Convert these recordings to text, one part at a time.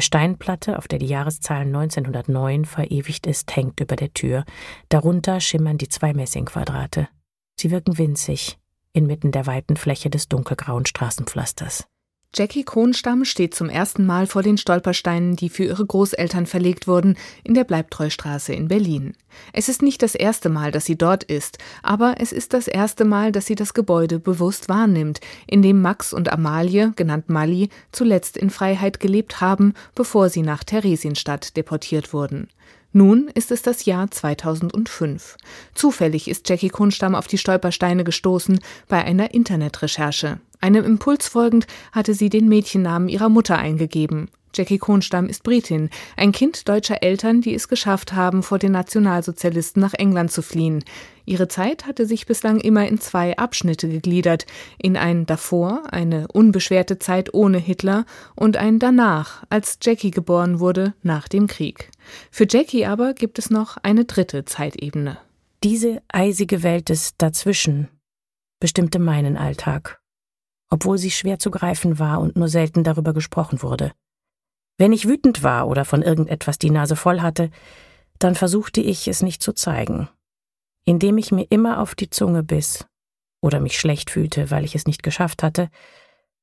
Eine Steinplatte, auf der die Jahreszahl 1909 verewigt ist, hängt über der Tür. Darunter schimmern die zwei Messingquadrate. Sie wirken winzig, inmitten der weiten Fläche des dunkelgrauen Straßenpflasters. Jackie Kronstamm steht zum ersten Mal vor den Stolpersteinen, die für ihre Großeltern verlegt wurden, in der Bleibtreustraße in Berlin. Es ist nicht das erste Mal, dass sie dort ist, aber es ist das erste Mal, dass sie das Gebäude bewusst wahrnimmt, in dem Max und Amalie, genannt Mali, zuletzt in Freiheit gelebt haben, bevor sie nach Theresienstadt deportiert wurden. Nun ist es das Jahr 2005. Zufällig ist Jackie Kronstamm auf die Stolpersteine gestoßen bei einer Internetrecherche. Einem Impuls folgend hatte sie den Mädchennamen ihrer Mutter eingegeben. Jackie Kronstamm ist Britin, ein Kind deutscher Eltern, die es geschafft haben, vor den Nationalsozialisten nach England zu fliehen. Ihre Zeit hatte sich bislang immer in zwei Abschnitte gegliedert, in ein davor, eine unbeschwerte Zeit ohne Hitler, und ein danach, als Jackie geboren wurde, nach dem Krieg. Für Jackie aber gibt es noch eine dritte Zeitebene. Diese eisige Welt des Dazwischen bestimmte meinen Alltag obwohl sie schwer zu greifen war und nur selten darüber gesprochen wurde. Wenn ich wütend war oder von irgendetwas die Nase voll hatte, dann versuchte ich es nicht zu zeigen, indem ich mir immer auf die Zunge biss oder mich schlecht fühlte, weil ich es nicht geschafft hatte,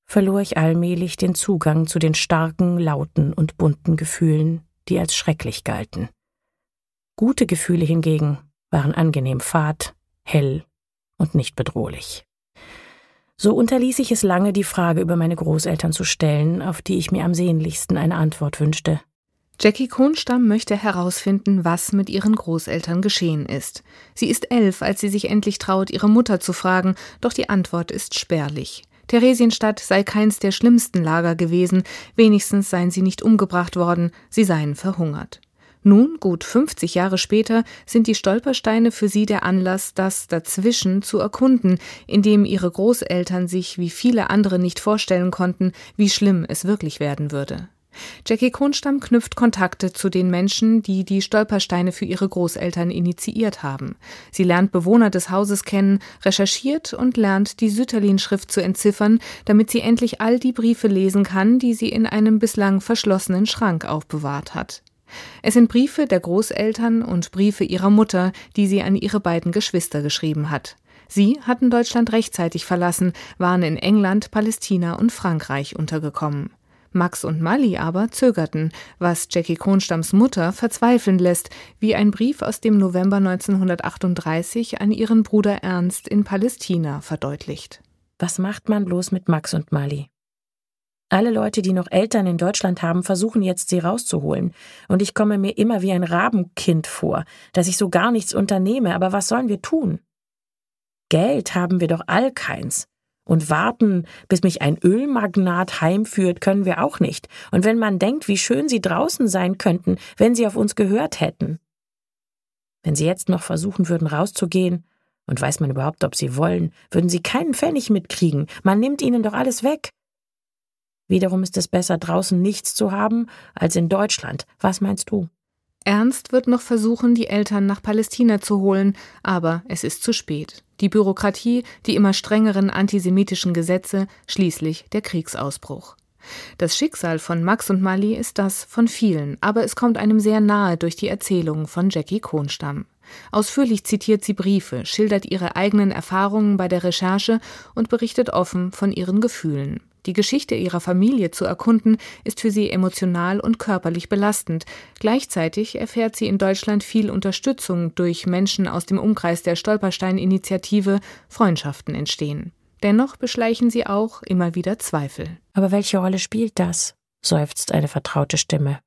verlor ich allmählich den Zugang zu den starken, lauten und bunten Gefühlen, die als schrecklich galten. Gute Gefühle hingegen waren angenehm fad, hell und nicht bedrohlich. So unterließ ich es lange, die Frage über meine Großeltern zu stellen, auf die ich mir am sehnlichsten eine Antwort wünschte. Jackie Kronstamm möchte herausfinden, was mit ihren Großeltern geschehen ist. Sie ist elf, als sie sich endlich traut, ihre Mutter zu fragen, doch die Antwort ist spärlich. Theresienstadt sei keins der schlimmsten Lager gewesen, wenigstens seien sie nicht umgebracht worden, sie seien verhungert. Nun, gut 50 Jahre später, sind die Stolpersteine für sie der Anlass, das Dazwischen zu erkunden, in dem ihre Großeltern sich wie viele andere nicht vorstellen konnten, wie schlimm es wirklich werden würde. Jackie Kronstamm knüpft Kontakte zu den Menschen, die die Stolpersteine für ihre Großeltern initiiert haben. Sie lernt Bewohner des Hauses kennen, recherchiert und lernt die Sütterlin-Schrift zu entziffern, damit sie endlich all die Briefe lesen kann, die sie in einem bislang verschlossenen Schrank aufbewahrt hat. Es sind Briefe der Großeltern und Briefe ihrer Mutter, die sie an ihre beiden Geschwister geschrieben hat. Sie hatten Deutschland rechtzeitig verlassen, waren in England, Palästina und Frankreich untergekommen. Max und Mali aber zögerten, was Jackie Kronstamms Mutter verzweifeln lässt, wie ein Brief aus dem November 1938 an ihren Bruder Ernst in Palästina verdeutlicht. Was macht man bloß mit Max und Mali? Alle Leute, die noch Eltern in Deutschland haben, versuchen jetzt, sie rauszuholen. Und ich komme mir immer wie ein Rabenkind vor, dass ich so gar nichts unternehme. Aber was sollen wir tun? Geld haben wir doch all keins. Und warten, bis mich ein Ölmagnat heimführt, können wir auch nicht. Und wenn man denkt, wie schön sie draußen sein könnten, wenn sie auf uns gehört hätten. Wenn sie jetzt noch versuchen würden, rauszugehen, und weiß man überhaupt, ob sie wollen, würden sie keinen Pfennig mitkriegen. Man nimmt ihnen doch alles weg. Wiederum ist es besser, draußen nichts zu haben, als in Deutschland. Was meinst du? Ernst wird noch versuchen, die Eltern nach Palästina zu holen, aber es ist zu spät. Die Bürokratie, die immer strengeren antisemitischen Gesetze, schließlich der Kriegsausbruch. Das Schicksal von Max und Mali ist das von vielen, aber es kommt einem sehr nahe durch die Erzählung von Jackie Kronstamm. Ausführlich zitiert sie Briefe, schildert ihre eigenen Erfahrungen bei der Recherche und berichtet offen von ihren Gefühlen. Die Geschichte ihrer Familie zu erkunden, ist für sie emotional und körperlich belastend. Gleichzeitig erfährt sie in Deutschland viel Unterstützung durch Menschen aus dem Umkreis der Stolperstein-Initiative, Freundschaften entstehen. Dennoch beschleichen sie auch immer wieder Zweifel. Aber welche Rolle spielt das? seufzt eine vertraute Stimme.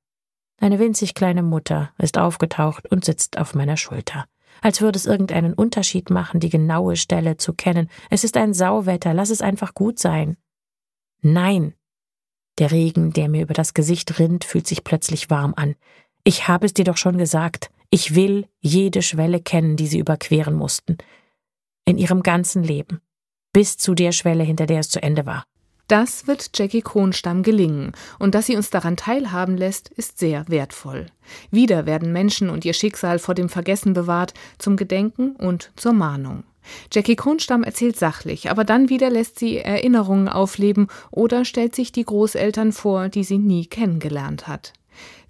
Eine winzig kleine Mutter ist aufgetaucht und sitzt auf meiner Schulter. Als würde es irgendeinen Unterschied machen, die genaue Stelle zu kennen. Es ist ein Sauwetter, lass es einfach gut sein. Nein. Der Regen, der mir über das Gesicht rinnt, fühlt sich plötzlich warm an. Ich habe es dir doch schon gesagt. Ich will jede Schwelle kennen, die sie überqueren mussten. In ihrem ganzen Leben. Bis zu der Schwelle, hinter der es zu Ende war. Das wird Jackie Kronstamm gelingen, und dass sie uns daran teilhaben lässt, ist sehr wertvoll. Wieder werden Menschen und ihr Schicksal vor dem Vergessen bewahrt, zum Gedenken und zur Mahnung. Jackie Kronstamm erzählt sachlich, aber dann wieder lässt sie Erinnerungen aufleben oder stellt sich die Großeltern vor, die sie nie kennengelernt hat.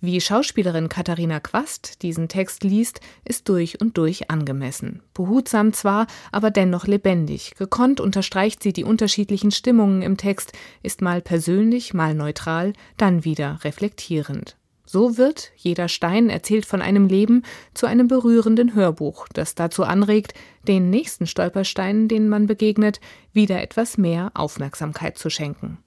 Wie Schauspielerin Katharina Quast diesen Text liest, ist durch und durch angemessen. Behutsam zwar, aber dennoch lebendig. Gekonnt unterstreicht sie die unterschiedlichen Stimmungen im Text, ist mal persönlich, mal neutral, dann wieder reflektierend. So wird jeder Stein erzählt von einem Leben zu einem berührenden Hörbuch, das dazu anregt, den nächsten Stolpersteinen, denen man begegnet, wieder etwas mehr Aufmerksamkeit zu schenken.